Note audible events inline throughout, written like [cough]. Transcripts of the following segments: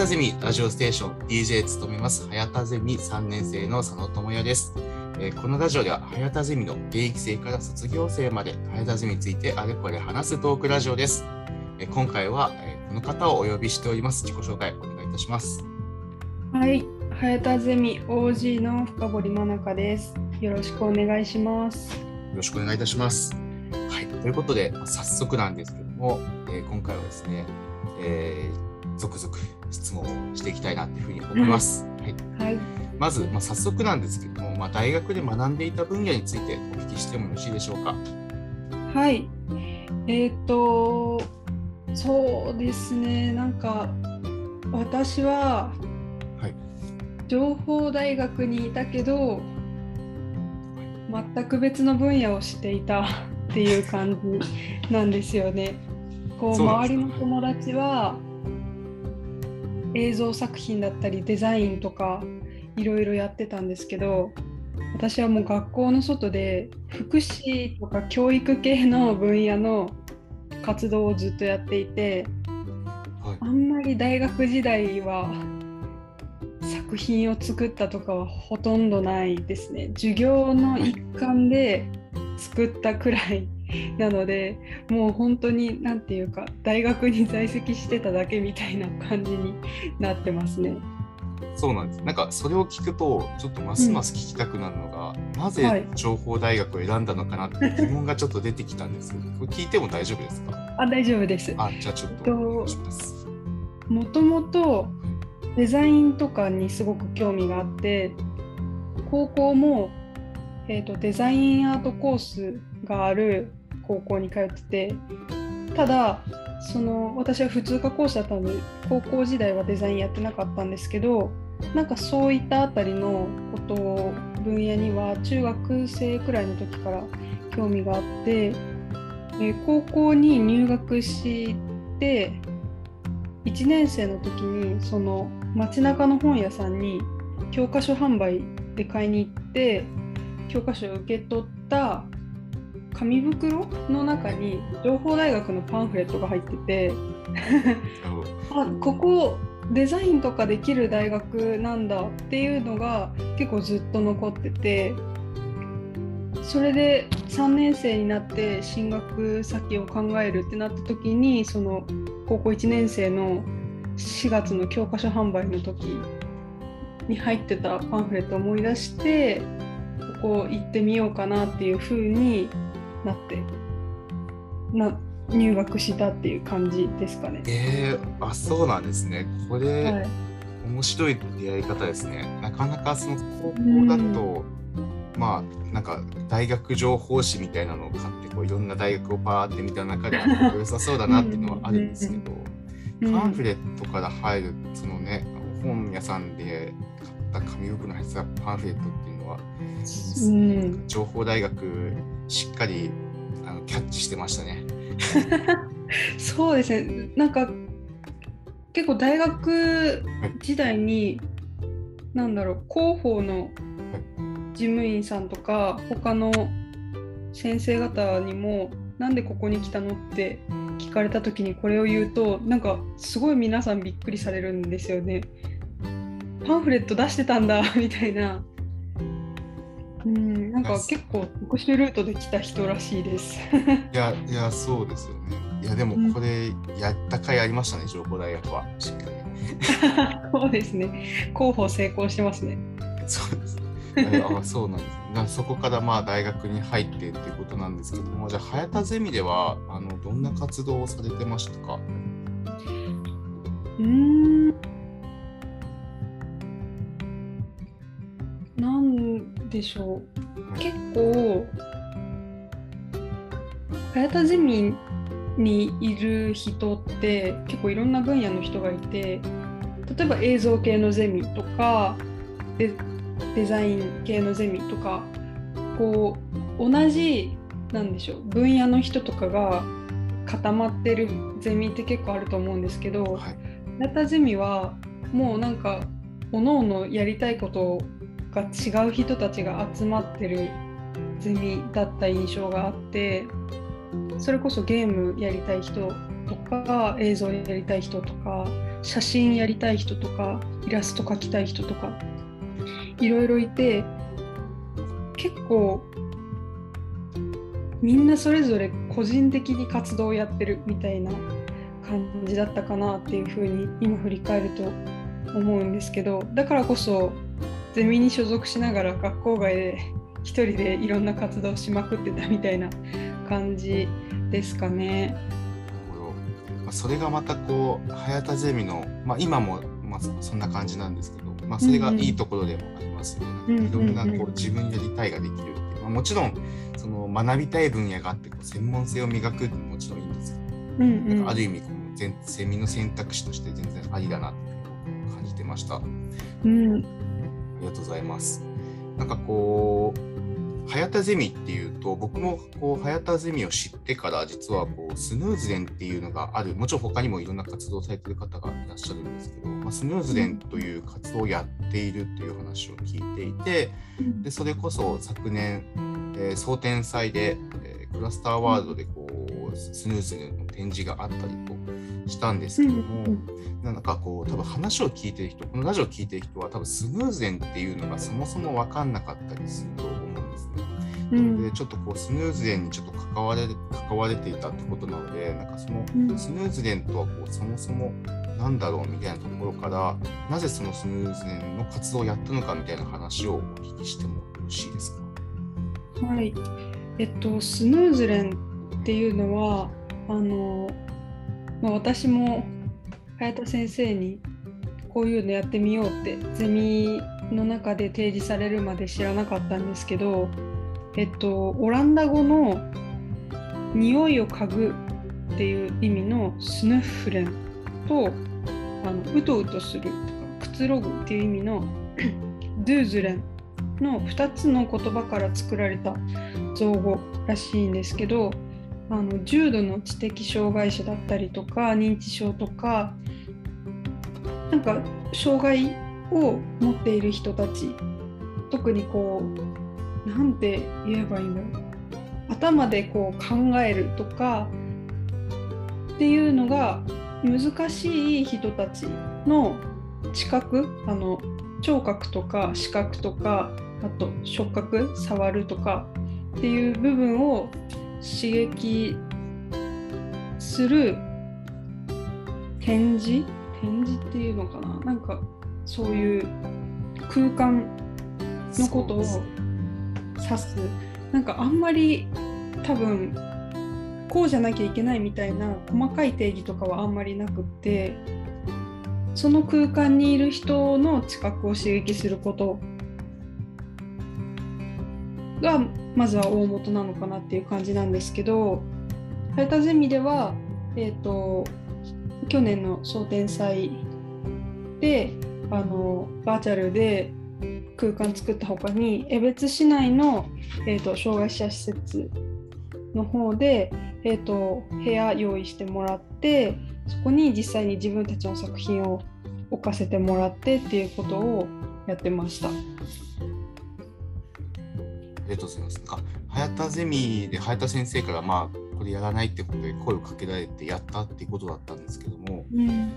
たゼミラジオステーション DJ 務めます、はやたゼミ3年生の佐野智也です。えーこのラジオでは、はやたゼミの現役生から卒業生まで、はやたゼミについてあれこれ話すトークラジオです。えー今回は、えーこの方をお呼びしております。自己紹介お願いいたします。はい、はやたゼミ OG の深堀真中です。よろしくお願いします。よろしくお願いいたします。はい、ということで、まあ早速なんですけども、えー今回はですね、えー続々質問をしていきたいなというふうに思います。はい、はい、まず、まあ、早速なんですけども、まあ、大学で学んでいた分野についてお聞きしてもよろしいでしょうか？はい、えっ、と、そうですね、なんか私ははい。情報大学にいたけど、全く別の分野をしていたっていう感じなんですよね。こう周りの友達は映像作品だったりデザインとかいろいろやってたんですけど私はもう学校の外で福祉とか教育系の分野の活動をずっとやっていてはいあんまり大学時代は作品を作ったとかはほとんどないですね。授業の一環で作ったくらいなのでもう本当に何て言うか大学に在籍してただけみたいな感じになってますね。そうなんです。なんかそれを聞くと、ちょっとますます聞きたくなるのが、なはぜい情報大学を選んだのかなっていう疑問がちょっと出てきたんですけど、これ聞いても大丈夫ですか？あ大丈夫です。あ、じゃあちょっとお願いします。もともとデザインとかにすごく興味があって高校も、えー、とデザインアートコースがある高校に通っててただその私は普通科コースだったので高校時代はデザインやってなかったんですけどなんかそういったあたりのことを分野には中学生くらいの時から興味があって、え高校に入学して1年生の時にその街中の本屋さんに教科書販売で買いに行って教科書を受け取った紙袋の中に情報大学のパンフレットが入っててあここデザインとかできる大学なんだっていうのが結構ずっと残っててそれで3年生になって進学先を考えるってなった時にその高校1年生の4月の教科書販売の時に入ってたパンフレットを思い出してここ行ってみようかなっていう風になってな入学したっていう感じですかね。えー、あ、そうなんですね。これ、はい面白い出会い方ですね。なかなかその高校だと、まあなんか大学情報誌みたいなのを買ってこういろんな大学をパーって見た中で [laughs] 良さそうだなっていうのはあるんですけど、うんパンフレットから入るそのね本屋さんで買った紙袋に入ってたパンフレットっていうのは、うん情報大学しっかりあのキャッチしてましたね。[laughs] そうですねなんか結構大学時代になんだろう広報の事務員さんとか他の先生方にもなんでここに来たのって聞かれた時にこれを言うとなんかすごい皆さんびっくりされるんですよね。パンフレット出してたんだみたいな。うん、なんか結構特殊ルートで来た人らしいです。いやいやそうですよね。いやでもこれやった甲斐ありましたね情報大学はしっかり。そうですね。広報成功してますね。そうです。えあそうなんです、ね。なそこからまあ大学に入ってっていうことなんですけども、じゃあ、早田ゼミではあのどんな活動をされてましたか？うーん。なんでしょう。結構、早田ゼミにいる人って結構いろんな分野の人がいて、例えば映像系のゼミとかデデザイン系のゼミとかこう同じなんでしょう分野の人とかが固まってるゼミって結構あると思うんですけど、はい。ゼミはもうなんか各々やりたいことが違う人たちが集まってるゼミだった印象があってそれこそゲームやりたい人とか映像やりたい人とか写真やりたい人とかイラスト描きたい人とかいろいろいて結構みんなそれぞれ個人的に活動をやってるみたいな感じだったかなっていうふうに今振り返ると思うんですけどだからこそゼミに所属しながら学校外で一人でいろんな活動しまくってたみたいな感じですかね。まあ、それがまたこう早田ゼミの、まあ、今もまあそんな感じなんですけど、まあ、それがいいところでもありますよね。いろんなこう自分やりたいができるっていう、まあ、もちろんその学びたい分野があってこう専門性を磨くってももちろんいいんですけど、うんうん、ある意味この全ゼミの選択肢として全然ありだなって感じてました。うん、ありがとうございます。なんかこう早田ゼミっていうと僕もこう早田ゼミを知ってから実はこうスヌーズレンっていうのがあるもちろん他にもいろんな活動されてる方がいらっしゃるんですけど、まあ、スヌーズレンという活動をやっているという話を聞いていてでそれこそ昨年、えー、総天祭で、えー、クラスターワールドでこうスヌーズ展示があったりとしたんですけども、なんかこう多分話を聞いてる人このラジオを聞いてる人は多分スヌーズレンっていうのがそもそも分かんなかったりすると思うんですね。なのでちょっとこうスヌーズデンにちょっと関われ関われていたってことなのでなんかそのスヌーズデンとはこうそもそもなんだろうみたいなところからなぜそのスヌーズデンの活動をやったのかみたいな話をお聞きしてもよろしいですか？はい。えっとスヌーズレンっていうのはあの、まあ、私も早田先生にこういうのやってみようってゼミの中で提示されるまで知らなかったんですけどえっと、オランダ語の匂いを嗅ぐっていう意味のスヌッフレンとあのうとうとするとかくつろぐっていう意味の [coughs] ドゥーズレンの2つの言葉から作られた造語らしいんですけどあの重度の知的障害者だったりとか認知症とかなんか障害を持っている人たち特にこう何て言えばいいんだろう。頭でこう考えるとかっていうのが難しい人たちの知覚あの聴覚とか視覚とかあと触覚触るとかっていう部分を刺激する展示？展示っていうのかな？なんかそういう空間のことを指す。なんかあんまり多分こうじゃなきゃいけないみたいな細かい定義とかはあんまりなくってその空間にいる人の知覚を刺激することがまずは大元なのかなっていう感じなんですけど早田ゼミでは、えーと、去年の総天祭であのバーチャルで空間作ったほかに江別市内の、えーと、障害者施設の方で、えーと、部屋用意してもらってそこに実際に自分たちの作品を置かせてもらってっていうことをやってました。ありがとうございます。なんか早田ゼミで早田先生からまあこれやらないってことで声をかけられてやったっていうことだったんですけども、うん、え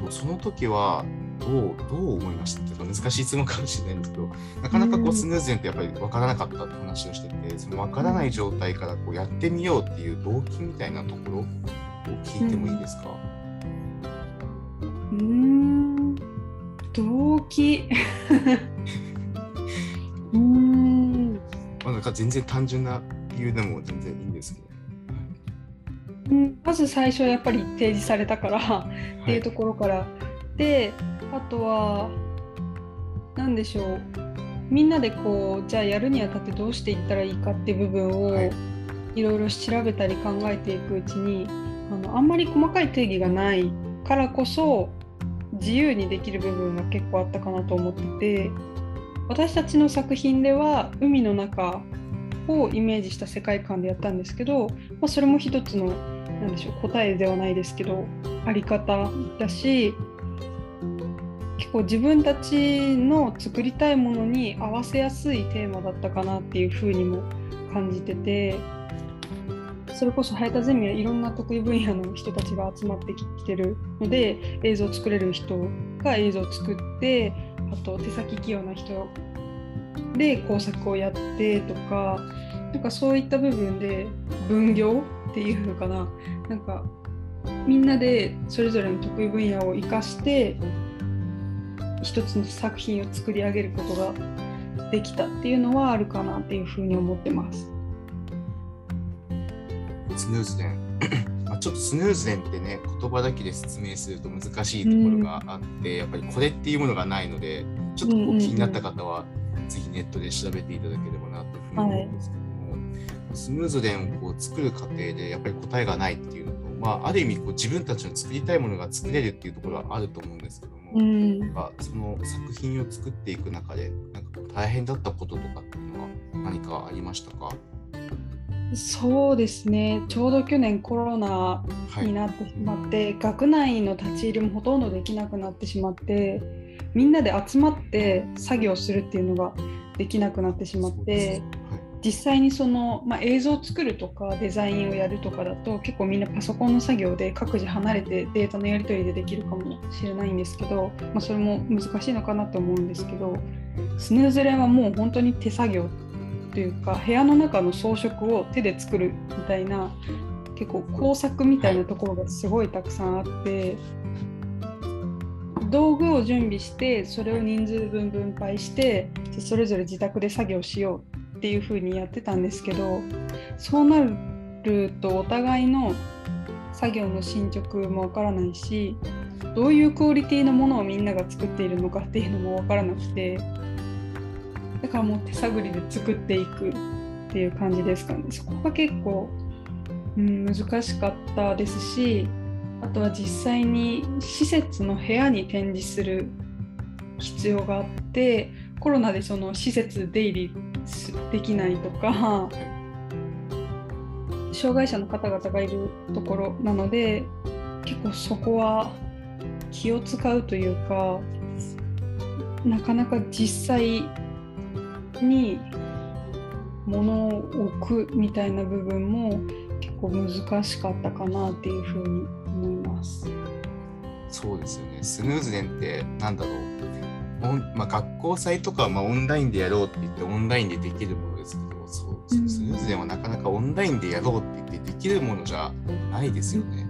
っと、その時はどうどう思いましたっていうか難しい質問かもしれないんですけどなかなかこうスヌーズンってやっぱり分からなかったって話をしててその分からない状態からこうやってみようっていう動機みたいなところを聞いてもいいですか？うん。動機。う [laughs] んまあなんか全然単純な理由でも全然いいんですけど。うん、まず最初やっぱり提示されたからっていうところから、はい、であとは何でしょう。みんなでこうじゃあやるにあたってどうしていったらいいかっていう部分をいろいろ調べたり考えていくうちにあのあんまり細かい定義がないからこそ自由にできる部分が結構あったかなと思ってて私たちの作品では海の中をイメージした世界観でやったんですけど、まあ、それも一つの何でしょう答えではないですけどあり方だし結構自分たちの作りたいものに合わせやすいテーマだったかなっていうふうにも感じててそれこそ早田ゼミはいろんな得意分野の人たちが集まってきてるので映像を作れる人が映像を作ってあと手先器用な人で工作をやってとかなんかそういった部分で分業っていうのかななんかみんなでそれぞれの得意分野を生かして一つの作品を作り上げることができたっていうのはあるかなっていうふうに思ってます。ちょっとスヌーズデンってね言葉だけで説明すると難しいところがあって、うん、やっぱりこれっていうものがないのでちょっとこう気になった方は、ぜひネットで調べていただければなというふうに思うんですけども、はい、スムーズデンをこう作る過程でやっぱり答えがないっていうのと、まあ、ある意味こう自分たちの作りたいものが作れるっていうところはあると思うんですけども、うん、その作品を作っていく中でなんか大変だったこととかっていうのは何かありましたか？そうですね。ちょうど去年コロナになってしまって、はい、学内の立ち入りもほとんどできなくなってしまってみんなで集まって作業するっていうのができなくなってしまって、はい、実際にその、まあ、映像を作るとかデザインをやるとかだと結構みんなパソコンの作業で各自離れてデータのやり取りでできるかもしれないんですけど、まあ、それも難しいのかなと思うんですけどスヌーズレンはもう本当に手作業というか部屋の中の装飾を手で作るみたいな結構工作みたいなところがすごいたくさんあって道具を準備してそれを人数分分配してそれぞれ自宅で作業しようっていう風にやってたんですけどそうなるとお互いの作業の進捗もわからないしどういうクオリティのものをみんなが作っているのかっていうのもわからなくてだからもう手探りで作っていくっていう感じですかね。そこが結構、うん、難しかったですしあとは実際に施設の部屋に展示する必要があってコロナでその施設出入りできないとか障害者の方々がいるところなので結構そこは気を使うというかなかなか実際に物を置くみたいな部分も結構難しかったかなっていうふうに思います。そうですよね。スヌーズデンってなんだろう。まあ、学校祭とかはまあオンラインでやろうって言ってオンラインでできるものですけど、そう、スヌーズデンはなかなかオンラインでやろうって言ってできるものじゃないですよね。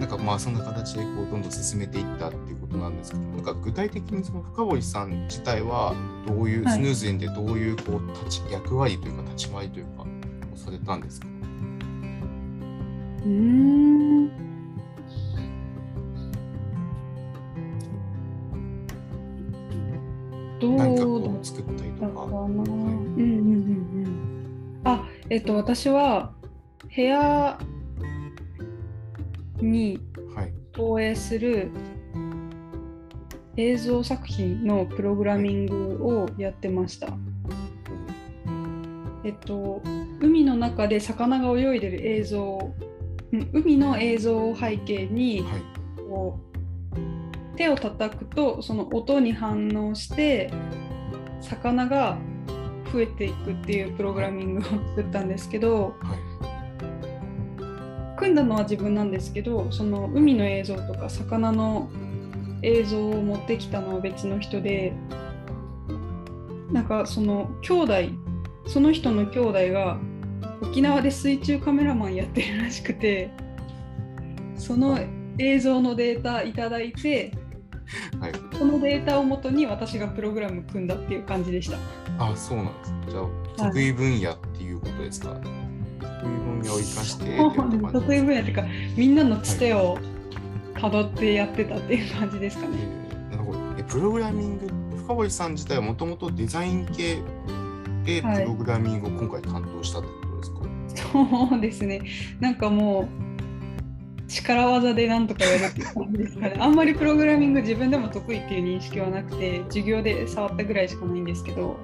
なんかまあそんな形でこうどんどん進めていったっていうことなんですけどなんか具体的にその深堀さん自体はどういう、スヌーズ園でどういうこう立ち役割というか立ち回りというかされたんですかうんどう何かこう作ったりとか。はい、うんうんうんうん。あ、えっと私は部屋に投影する映像作品のプログラミングをやってました。えっと、海の中で魚が泳いでる映像、海の映像を背景に、こう手を叩くとその音に反応して魚が増えていくっていうプログラミングを作ったんですけど、はい組んだのは自分なんですけどその海の映像とか魚の映像を持ってきたのは別の人でなんかその兄弟その人の兄弟が沖縄で水中カメラマンやってるらしくてその映像のデータいただいて、はい、そのデータをもとに私がプログラム組んだっていう感じでした。あそうなんですじゃあ得意分野っていうことですか、はい得意分野を生かして得意分野っていうかみんなのつてをたどってやってたっていう感じですかね。なるほどえプログラミング深堀さん自体はもともとデザイン系でプログラミングを今回担当したってことですか、はい、そうですね。なんかもう力技でなんとかやるっていう感じですかね。[laughs] あんまりプログラミング自分でも得意っていう認識はなくて、授業で触ったぐらいしかないんですけど、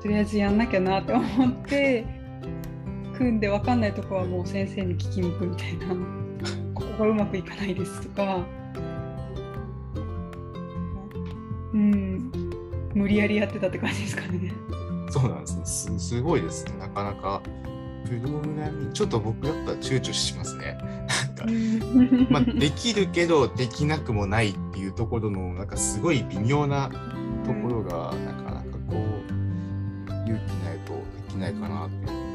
とりあえずやんなきゃなって思って、組んで分かんないとこはもう先生に聞きに行くみたいなここがうまくいかないですとかうん無理やりやってたって感じですかね。そうなんですねす。すごいですね。なかなか、プログラミング、ちょっと僕だったら躊躇しますね。なんか、まあ、できるけど、できなくもないっていうところの、なんかすごい微妙なところが、なかなかこう、勇気ないとできないかなって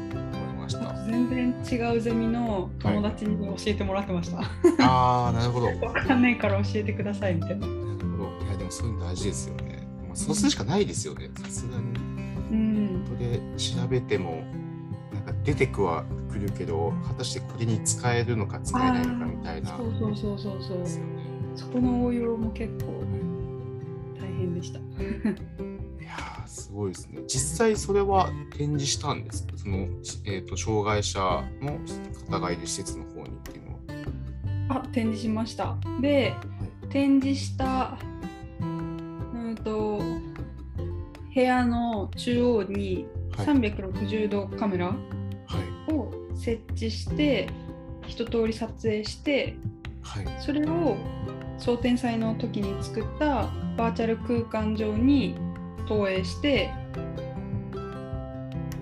ました。全然違うゼミの友達に教えてもらってました。ああ、なるほど。わかんないから教えてくださいみたいな。なるほど。いや、でもそういうの大事ですよね。まあ、そうするしかないですよね。さすがに。うん。で調べても、なんか出てくはくるけど、果たしてこれに使えるのか使えないのかみたいな。そうそうそうそうそうね。そこの応用も結構大変でした。すごいですね。実際それは展示したんですか？その、えー、と障害者の方がいる施設の方にっていうのは。あ展示しました。で展示したうんと部屋の中央にはい360度カメラはい。を設置して一通り撮影してはい。それを蒼天祭の時に作ったバーチャル空間上に投影して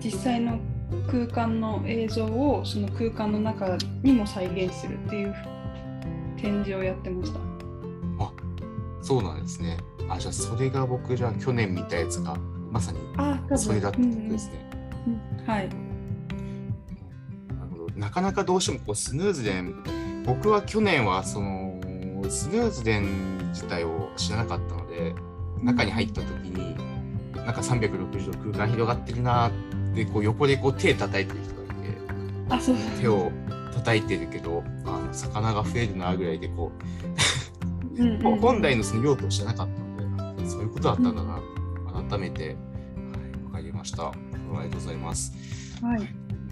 実際の空間の映像をその空間の中にも再現するっていう展示をやってました。そうなんですね。あ、じゃあそれが僕じゃあ去年見たやつがまさにそれだったってことですね。うんうんうんはい。なかなかどうしてもこうスヌーズデン僕は去年はそのスヌーズデン自体を知らなかったので中に入った時になんか360度空間広がってるなーってこう横でこう手叩いてる人がいてあ、そう手を叩いてるけどあの魚が増えるなぐらいでこう、うんうんうん [laughs] 本来のその用途を知らなかったのでそういうことだったんだな改めて、はい、分かりましたありがとうございます。はい。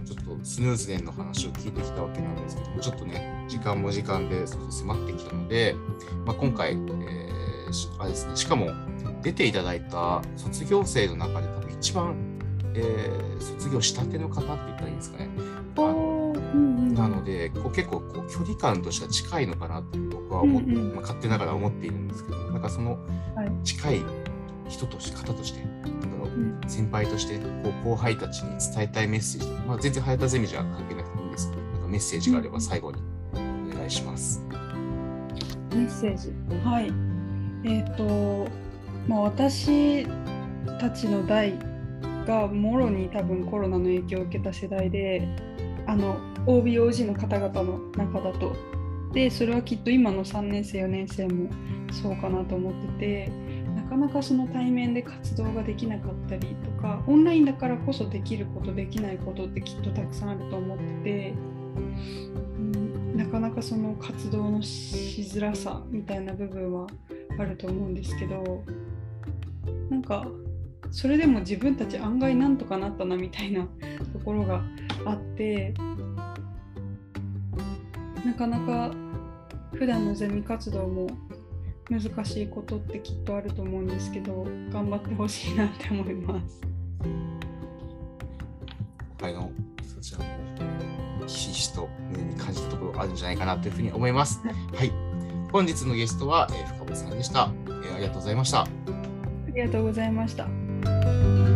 ちょっとスヌーズデンの話を聞いてきたわけなんですけども、ちょっとね、時間も時間で迫ってきたので、まあ、今回、えーしあれですね、しかも出ていただいた卒業生の中で多分一番、えー卒業したての方って言ったらいいんですかね。あのうんうんなので、こう結構こう距離感としては近いのかなって僕は思っうんうんまあ、勝手ながら思っているんですけど、なんかそのはい近い人として、方として、先輩としてこう後輩たちに伝えたいメッセージ、まあ、全然早田ゼミじゃ関係なくてもいいんですけど、なんかメッセージがあれば最後にお願いします。メッセージ。はい。えっ、と、まあ、私たちの代がもろに多分コロナの影響を受けた世代で、あの OBOG の方々の中だと。で、それはきっと今の3年生、4年生もそうかなと思ってて、なかなかその対面で活動ができなかったりとか、オンラインだからこそできること、できないことってきっとたくさんあると思ってて、うんなかなかその活動のしづらさみたいな部分はあると思うんですけどなんかそれでも自分たち案外なんとかなったなみたいな [laughs] ところがあってなかなか普段のゼミ活動も難しいことってきっとあると思うんですけど頑張ってほしいなって思います。はいのそちらもひしひしと胸に感じたところあるんじゃないかなというふうに思います。はい。本日のゲストは、えー深堀さんでした、えーありがとうございました。ありがとうございました。